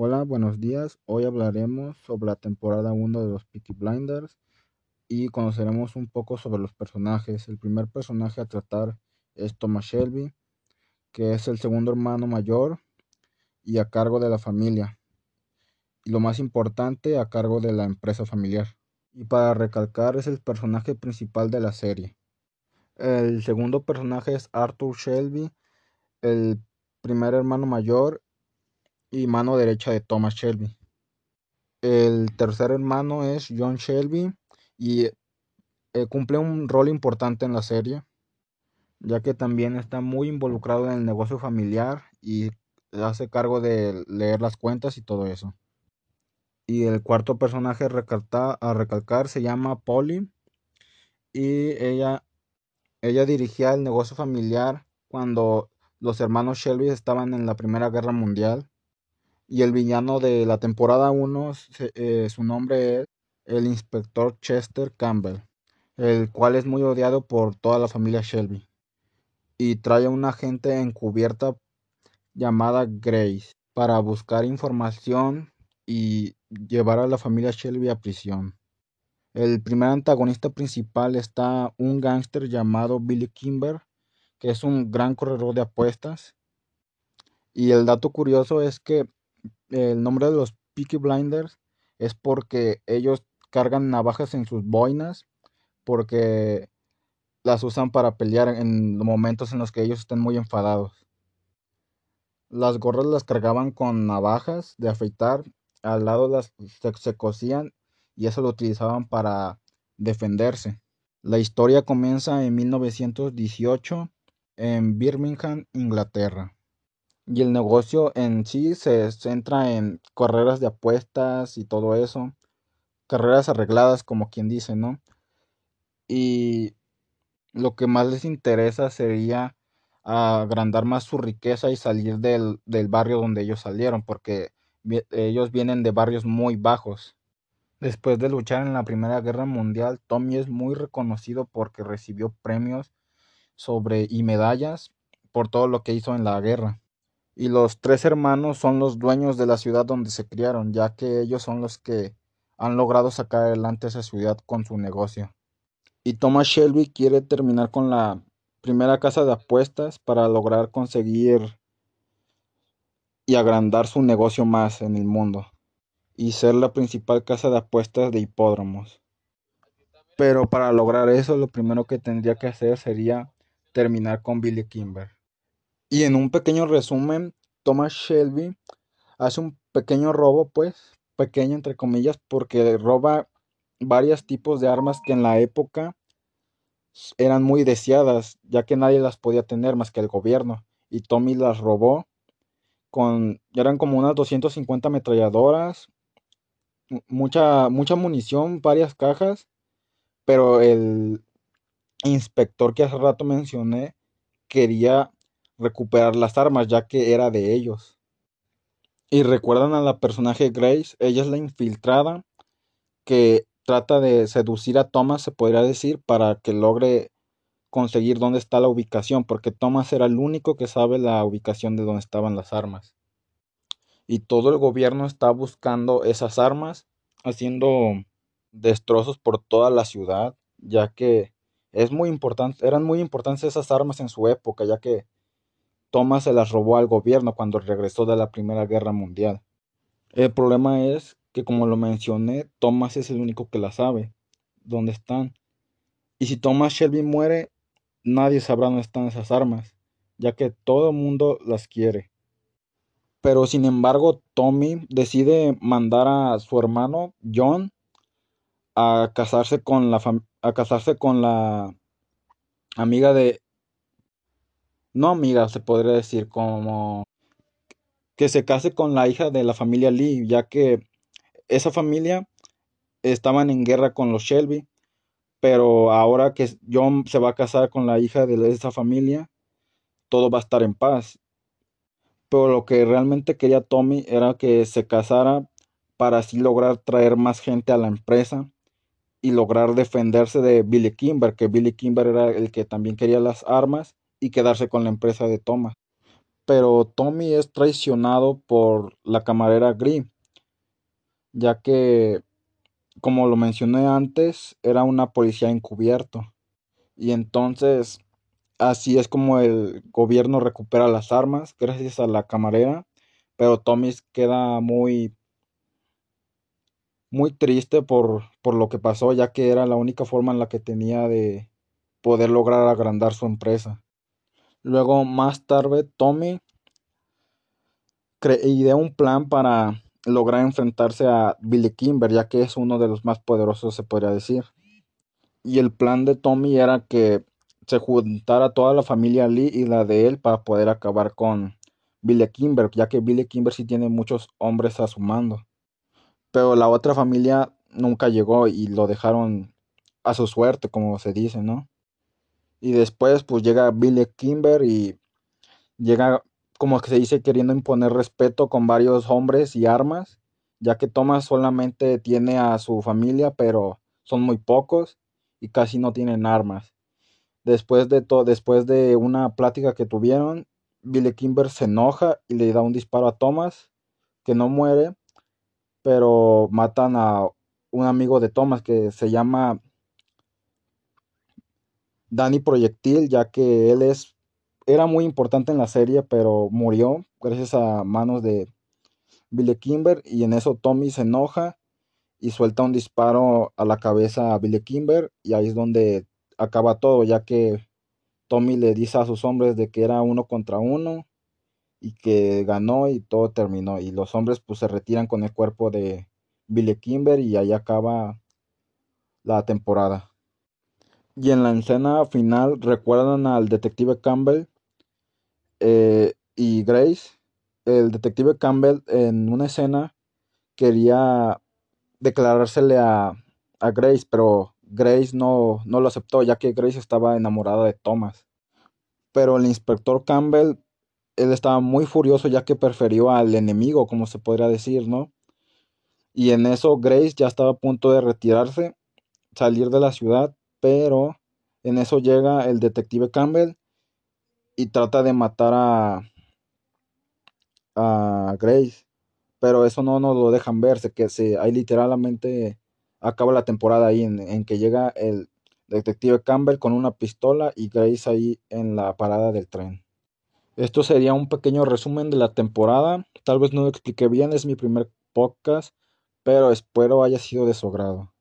Hola, buenos días. Hoy hablaremos sobre la temporada 1 de los Peaky Blinders y conoceremos un poco sobre los personajes. El primer personaje a tratar es Thomas Shelby, que es el segundo hermano mayor y a cargo de la familia. Y lo más importante, a cargo de la empresa familiar. Y para recalcar, es el personaje principal de la serie. El segundo personaje es Arthur Shelby, el primer hermano mayor y mano derecha de Thomas Shelby. El tercer hermano es John Shelby y eh, cumple un rol importante en la serie, ya que también está muy involucrado en el negocio familiar y hace cargo de leer las cuentas y todo eso. Y el cuarto personaje a recalcar se llama Polly y ella, ella dirigía el negocio familiar cuando los hermanos Shelby estaban en la Primera Guerra Mundial y el villano de la temporada 1, eh, su nombre es el inspector Chester Campbell, el cual es muy odiado por toda la familia Shelby. Y trae a una agente encubierta llamada Grace para buscar información y llevar a la familia Shelby a prisión. El primer antagonista principal está un gángster llamado Billy Kimber, que es un gran corredor de apuestas. Y el dato curioso es que el nombre de los Peaky Blinders es porque ellos cargan navajas en sus boinas porque las usan para pelear en momentos en los que ellos estén muy enfadados. Las gorras las cargaban con navajas de afeitar, al lado las se, se cosían y eso lo utilizaban para defenderse. La historia comienza en 1918 en Birmingham, Inglaterra. Y el negocio en sí se centra en carreras de apuestas y todo eso. Carreras arregladas, como quien dice, ¿no? Y lo que más les interesa sería agrandar más su riqueza y salir del, del barrio donde ellos salieron, porque ellos vienen de barrios muy bajos. Después de luchar en la Primera Guerra Mundial, Tommy es muy reconocido porque recibió premios sobre y medallas por todo lo que hizo en la guerra y los tres hermanos son los dueños de la ciudad donde se criaron, ya que ellos son los que han logrado sacar adelante esa ciudad con su negocio. Y Thomas Shelby quiere terminar con la primera casa de apuestas para lograr conseguir y agrandar su negocio más en el mundo y ser la principal casa de apuestas de hipódromos. Pero para lograr eso lo primero que tendría que hacer sería terminar con Billy Kimber. Y en un pequeño resumen, Thomas Shelby hace un pequeño robo, pues, pequeño entre comillas, porque roba varios tipos de armas que en la época eran muy deseadas, ya que nadie las podía tener más que el gobierno. Y Tommy las robó con, eran como unas 250 ametralladoras, mucha, mucha munición, varias cajas, pero el inspector que hace rato mencioné quería recuperar las armas ya que era de ellos. Y recuerdan a la personaje Grace, ella es la infiltrada que trata de seducir a Thomas, se podría decir, para que logre conseguir dónde está la ubicación, porque Thomas era el único que sabe la ubicación de dónde estaban las armas. Y todo el gobierno está buscando esas armas, haciendo destrozos por toda la ciudad, ya que es muy importante, eran muy importantes esas armas en su época, ya que Thomas se las robó al gobierno cuando regresó de la Primera Guerra Mundial. El problema es que, como lo mencioné, Thomas es el único que las sabe, dónde están. Y si Thomas Shelby muere, nadie sabrá dónde están esas armas, ya que todo el mundo las quiere. Pero sin embargo, Tommy decide mandar a su hermano John la a casarse con la amiga de no amiga, se podría decir, como que se case con la hija de la familia Lee, ya que esa familia estaban en guerra con los Shelby, pero ahora que John se va a casar con la hija de esa familia, todo va a estar en paz. Pero lo que realmente quería Tommy era que se casara para así lograr traer más gente a la empresa y lograr defenderse de Billy Kimber, que Billy Kimber era el que también quería las armas y quedarse con la empresa de Thomas. pero Tommy es traicionado por la camarera Gree, ya que, como lo mencioné antes, era una policía encubierto. Y entonces, así es como el gobierno recupera las armas, gracias a la camarera, pero Tommy queda muy muy triste por, por lo que pasó, ya que era la única forma en la que tenía de poder lograr agrandar su empresa. Luego, más tarde, Tommy ideó un plan para lograr enfrentarse a Billy Kimber, ya que es uno de los más poderosos, se podría decir. Y el plan de Tommy era que se juntara toda la familia Lee y la de él para poder acabar con Billy Kimber, ya que Billy Kimber sí tiene muchos hombres a su mando. Pero la otra familia nunca llegó y lo dejaron a su suerte, como se dice, ¿no? Y después pues llega Billy Kimber y llega, como que se dice, queriendo imponer respeto con varios hombres y armas, ya que Thomas solamente tiene a su familia, pero son muy pocos y casi no tienen armas. Después de, después de una plática que tuvieron, Billy Kimber se enoja y le da un disparo a Thomas, que no muere, pero matan a un amigo de Thomas que se llama Danny Proyectil, ya que él es era muy importante en la serie, pero murió gracias a manos de Billy Kimber y en eso Tommy se enoja y suelta un disparo a la cabeza a Billy Kimber y ahí es donde acaba todo, ya que Tommy le dice a sus hombres de que era uno contra uno y que ganó y todo terminó. Y los hombres pues se retiran con el cuerpo de Billy Kimber y ahí acaba la temporada. Y en la escena final recuerdan al detective Campbell eh, y Grace. El detective Campbell en una escena quería declarársele a, a Grace, pero Grace no, no lo aceptó ya que Grace estaba enamorada de Thomas. Pero el inspector Campbell él estaba muy furioso ya que prefirió al enemigo, como se podría decir, ¿no? Y en eso Grace ya estaba a punto de retirarse, salir de la ciudad, pero en eso llega el detective Campbell y trata de matar a, a Grace, pero eso no nos lo dejan verse, que se, ahí literalmente acaba la temporada ahí en, en que llega el detective Campbell con una pistola y Grace ahí en la parada del tren. Esto sería un pequeño resumen de la temporada. Tal vez no lo expliqué bien, es mi primer podcast, pero espero haya sido de su agrado.